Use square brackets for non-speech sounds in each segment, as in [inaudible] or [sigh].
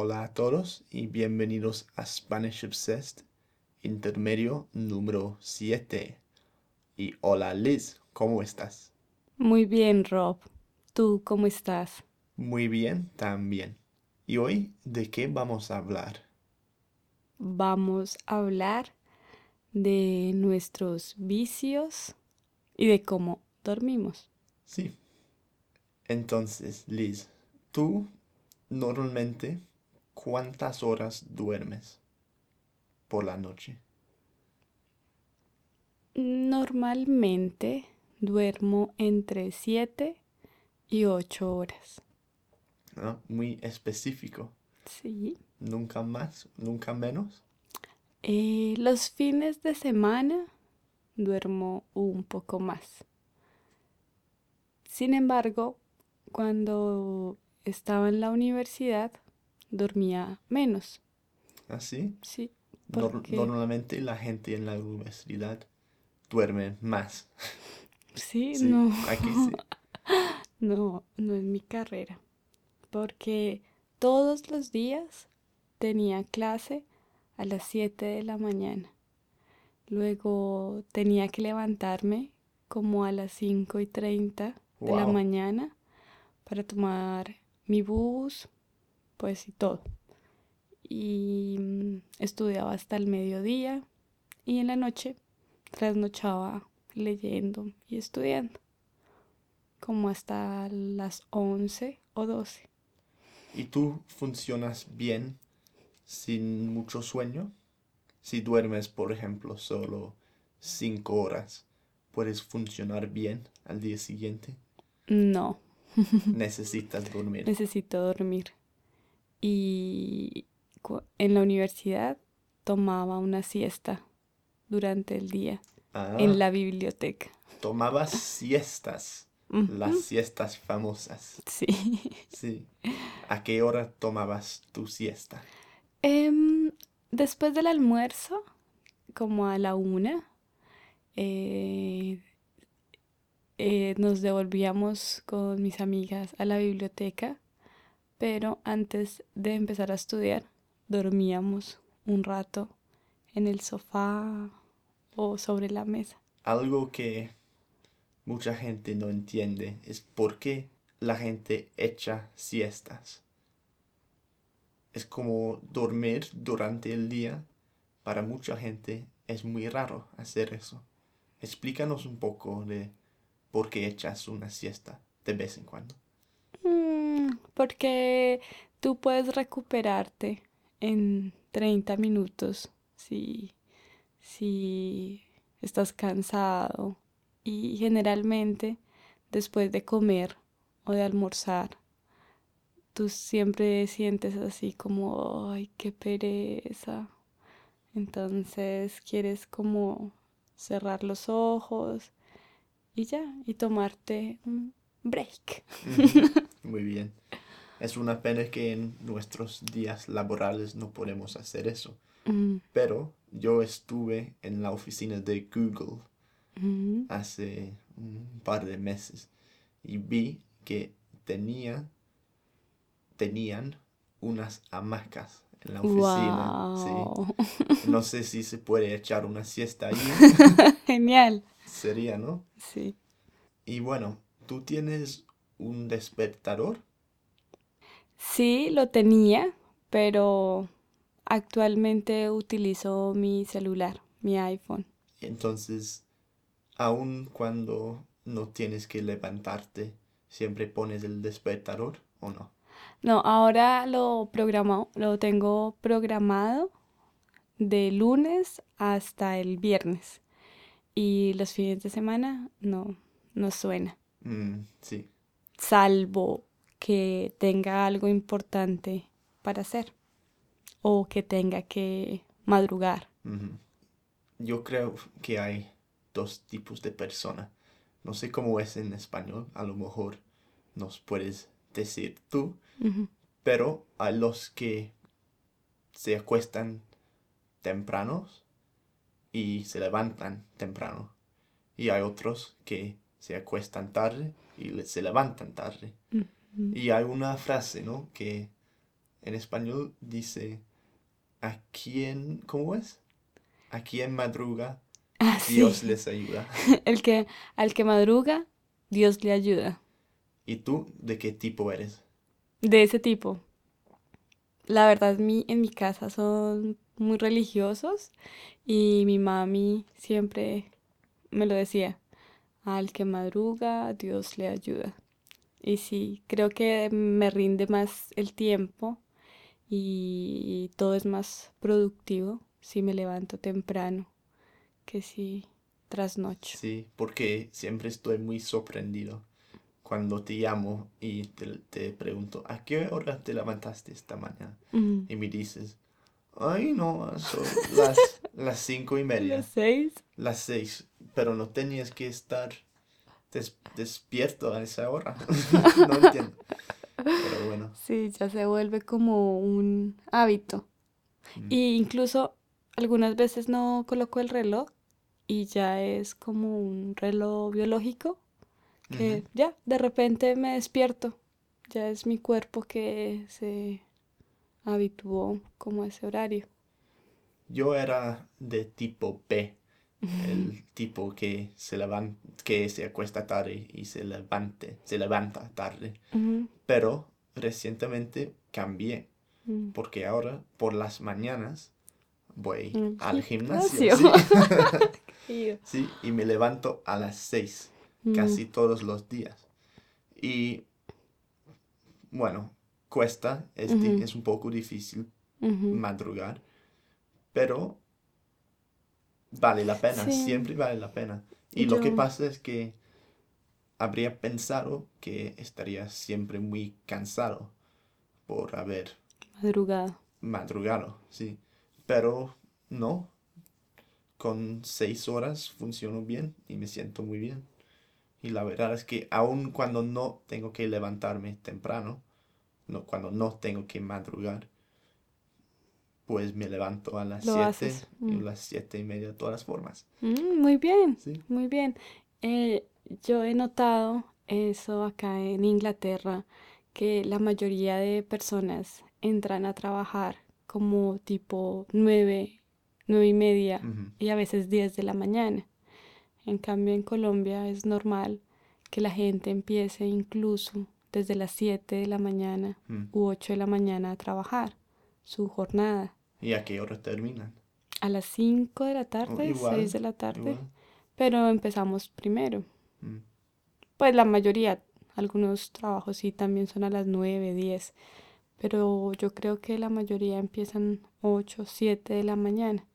Hola a todos y bienvenidos a Spanish Obsessed, intermedio número 7. Y hola Liz, ¿cómo estás? Muy bien, Rob. ¿Tú cómo estás? Muy bien, también. ¿Y hoy de qué vamos a hablar? Vamos a hablar de nuestros vicios y de cómo dormimos. Sí. Entonces, Liz, ¿tú normalmente cuántas horas duermes por la noche? Normalmente duermo entre 7 y 8 horas. ¿No? Muy específico. Sí. ¿Nunca más? ¿Nunca menos? Eh, los fines de semana duermo un poco más. Sin embargo, cuando estaba en la universidad, dormía menos. ¿Ah, sí? Sí. Normalmente la gente en la universidad duerme más. [laughs] Sí, Sí, no. aquí sí. [laughs] No, no es mi carrera. Porque todos los días tenía clase a las 7 de la mañana. Luego tenía que levantarme como a las 5 y 30 de la mañana para tomar mi bus, pues y todo. Y mm, estudiaba hasta el mediodía y en la noche trasnochaba leyendo y estudiando, como hasta las 11 o 12. ¿Y tú funcionas bien sin mucho sueño? Si duermes, por ejemplo, solo cinco horas, ¿puedes funcionar bien al día siguiente? No, [laughs] Necesitas dormir. necesito dormir. Y en la universidad tomaba una siesta durante el día Ah, en la biblioteca. tomabas [laughs] siestas, las siestas famosas. Sí. Sí. ¿A qué hora tomabas tu siesta? Em, después del almuerzo, como a la una, eh, eh, nos devolvíamos con mis amigas a la biblioteca, pero antes de empezar a estudiar, dormíamos un rato en el sofá o sobre la mesa. Algo que mucha gente no entiende es por qué la gente echa siestas. Es como dormir durante el día. Para mucha gente es muy raro hacer eso. Explícanos un poco de por qué echas una siesta de vez en cuando. Porque tú puedes recuperarte en 30 minutos si, si estás cansado. Y generalmente después de comer o de almorzar, tú siempre sientes así como, ay, qué pereza. Entonces quieres como cerrar los ojos y ya, y tomarte un break. Muy bien. Es una pena que en nuestros días laborales no podemos hacer eso. Mm, Pero yo estuve en la oficina de Google mm. hace un par de meses y vi que tenía, tenían unas hamacas en la oficina. sí. No sé si se puede echar una siesta ahí. [laughs] Genial. Sería, ¿no? Sí. Y bueno, ¿tú tienes un despertador? Sí, lo tenía, pero actualmente utilizo mi celular, mi iPhone. Entonces, aun cuando no tienes que levantarte, ¿siempre pones el despertador o no? No, ahora lo programo, lo tengo programado de lunes hasta el viernes. Y los fines de semana no, no suena. Mm, sí. salvo que tenga algo importante para hacer o que tenga que madrugar. Yo creo que hay dos tipos de persona. No sé cómo es en español, a lo mejor nos puedes decir tú, pero a los que se acuestan tempranos y se levantan temprano. Y hay otros que se acuestan tarde y se levantan tarde. Y hay una frase, ¿no? Que en español dice, ¿a quién, cómo es? ¿A quién madruga? Ah, sí. Dios les ayuda. [laughs] El que, al que madruga, Dios le ayuda. ¿Y tú de qué tipo eres? De ese tipo. La verdad, mi, en mi casa son muy religiosos y mi mami siempre me lo decía. Al que madruga, Dios le ayuda. Y sí, creo que me rinde más el tiempo y todo es más productivo si me levanto temprano que si trasnocho. Sí, porque siempre estoy muy sorprendido cuando te llamo y te, te pregunto, ¿a qué hora te levantaste esta mañana? Mm. Y me dices, ay no, son [laughs] las, las cinco y media, ¿Las seis? las seis, pero no tenías que estar des- despierto a esa hora. [laughs] no entiendo. Pero bueno, Sí, ya se vuelve como un hábito. mm, Y incluso algunas veces no coloco el reloj y ya es como un reloj biológico que ya de repente me despierto. Ya es mi cuerpo que se habituó como a ese horario. Yo era de tipo B, el tipo que se levanta, que se acuesta tarde y se levante, se levanta tarde. Pero recientemente cambié, mm. porque ahora por las mañanas voy Al al [laughs] gimnasio, sí, [laughs] [laughs] sí, y me levanto a las seis, Mm, casi todos los días. Y bueno, cuesta, es, es un poco difícil madrugar, pero vale la pena, Sí, siempre vale la pena. Y lo que pasa es que habría pensado que estaría siempre muy cansado por haber madrugada. madrugado, sí. Pero no, con seis horas funciono bien y me siento muy bien. Y la verdad es que aun cuando no tengo que levantarme temprano, no, cuando no tengo que madrugar, pues me levanto a las Lo siete haces. y a Mm. las siete y media de todas las formas. Mm, muy bien, Sí. muy bien. Eh, yo he notado eso acá en Inglaterra, que la mayoría de personas entran a trabajar como tipo nueve, nueve y media y a veces diez de la mañana. En cambio, en Colombia es normal que la gente empiece incluso desde las siete de la mañana mm. u ocho de la mañana a trabajar su jornada. ¿Y a qué hora terminan? A las cinco de la Oh, tarde, seis igual, de la tarde, igual. pero empezamos primero. Mm, Pues la mayoría, algunos trabajos sí también son a las 9, 10, pero yo creo que la mayoría empiezan 8, 7 de la mañana.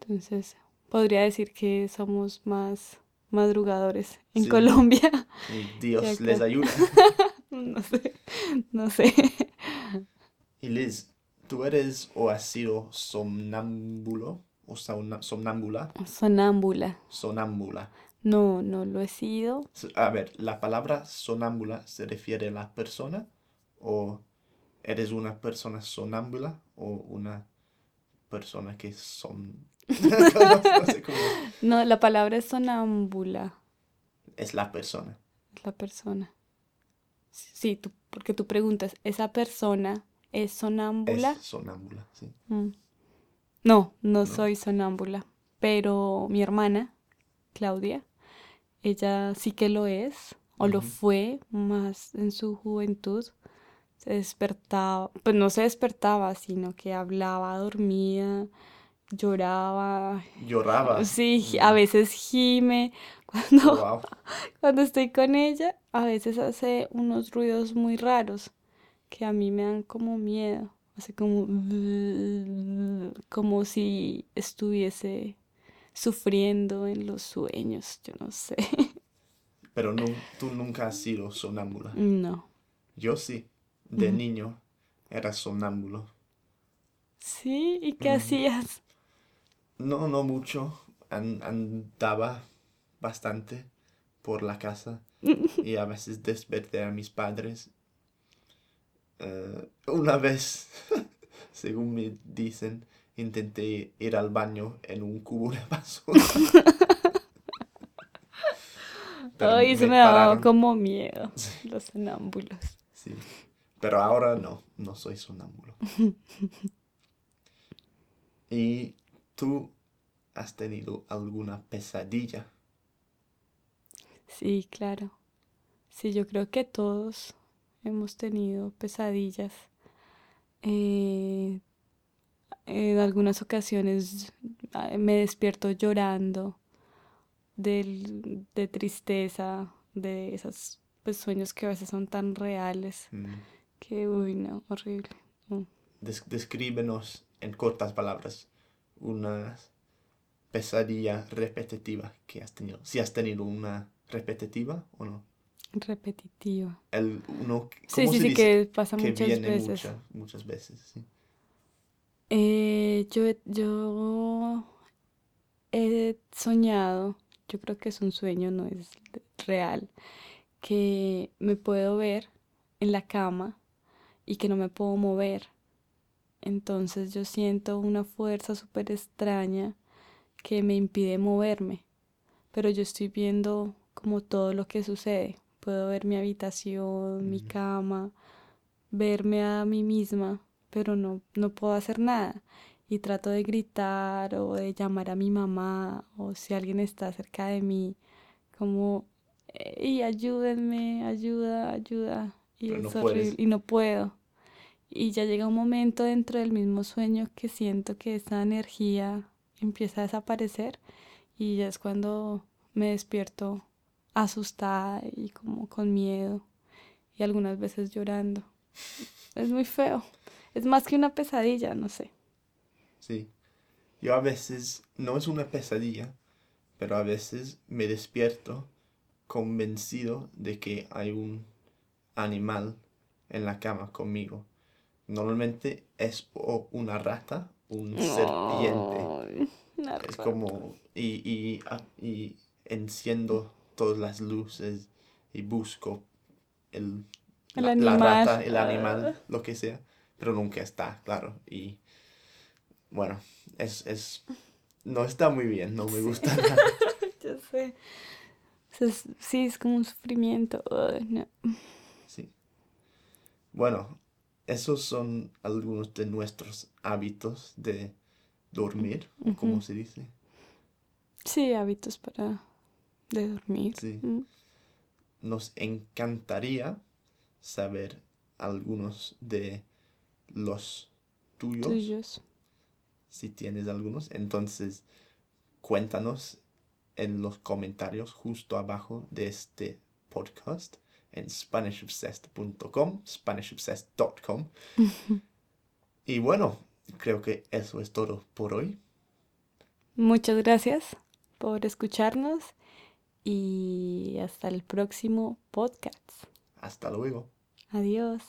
Entonces, podría decir que somos más madrugadores en Sí, Colombia [laughs] Dios les ayuda. [laughs] No sé, no sé. Y Liz, ¿tú eres o has sido somnámbulo o somnámbula? Sonámbula. Sonámbula. No, no lo he sido. A ver, ¿la palabra sonámbula se refiere a la persona o eres una persona sonámbula o una persona que son... no, [laughs] no sé cómo No, la palabra es sonámbula, es la persona. es la persona. Sí, tú, porque tú preguntas, ¿esa persona es Es sonámbula? sonámbula, sí. Mm. No, no No. soy sonámbula, pero mi hermana, Claudia, ella sí que lo es, o lo fue más en su juventud. Se despertaba, pues no se despertaba, sino que hablaba, dormía, lloraba. Lloraba. Sí, a veces gime. [laughs] Cuando, Wow. cuando estoy con ella, a veces hace unos ruidos muy raros que a mí me dan como miedo. Hace como, [laughs] como si estuviese sufriendo en los sueños, yo no sé. [laughs] Pero no, tú nunca has sido sonámbula. No. Yo sí. De niño era sonámbulo. Sí, ¿y qué hacías? No, no mucho. An- andaba bastante por la casa [laughs] y a veces desperté a mis padres. Eh, una vez, [laughs] según me dicen, intenté ir al baño en un cubo de basura, [laughs] Ay, eso me daba como miedo, [laughs] Sí, los sonámbulos. sí. Pero ahora no, no soy sonámbulo. ¿Y tú has tenido alguna pesadilla? Sí, claro. Sí, yo creo que todos hemos tenido pesadillas. Eh, en algunas ocasiones ah, me despierto llorando del- de tristeza, de esos pues, sueños que a veces son tan reales Mm. que, uy, no, horrible. Mm. Des- descríbenos en cortas palabras una pesadilla repetitiva que has tenido. Si has tenido una repetitiva o no. Repetitiva. El, uno, Sí, ¿cómo sí, se sí, dice? que pasa que muchas viene veces. muchas, muchas veces. sí. Eh, yo, yo he soñado, yo creo que es un sueño, no es real, que me puedo ver en la cama y que no me puedo mover. Entonces yo siento una fuerza súper extraña que me impide moverme, pero yo estoy viendo como todo lo que sucede. Puedo ver mi habitación, mi cama, verme a mí misma, pero no, no puedo hacer nada. Y trato de gritar o de llamar a mi mamá o si alguien está cerca de mí, como, y ayúdenme, ayuda, ayuda. Y Pero no es horrible puedes. y no puedo. Y ya llega un momento dentro del mismo sueño que siento que esa energía empieza a desaparecer y ya es cuando me despierto asustada y como con miedo y algunas veces llorando. Es muy feo. Es más que una pesadilla, no sé. Sí. Yo a veces, no es una pesadilla, pero a veces me despierto convencido de que hay un animal en la cama conmigo. Normalmente es o una rata, un serpiente. Ay, una Es rata. como, y, y, ah, y enciendo todas las luces y busco el, El la, rata, el Ah. animal, lo que sea, pero nunca está, claro. Y bueno, es, es, no está muy bien, no me Sí. gusta [laughs] nada. [laughs] Ya sé. O sea, es- sí, es como un sufrimiento. No. Sí. Bueno, esos son algunos de nuestros hábitos de dormir, o como se dice. Sí, hábitos para de dormir. Sí. Mm. Nos encantaría saber algunos de los tuyos, Tuyos. si tienes algunos. Entonces, cuéntanos en los comentarios justo abajo de este podcast en SpanishObsessed.com, SpanishObsessed.com. [laughs] Y bueno, creo que eso es todo por hoy. Muchas gracias por escucharnos y hasta el próximo podcast. Hasta luego. Adiós.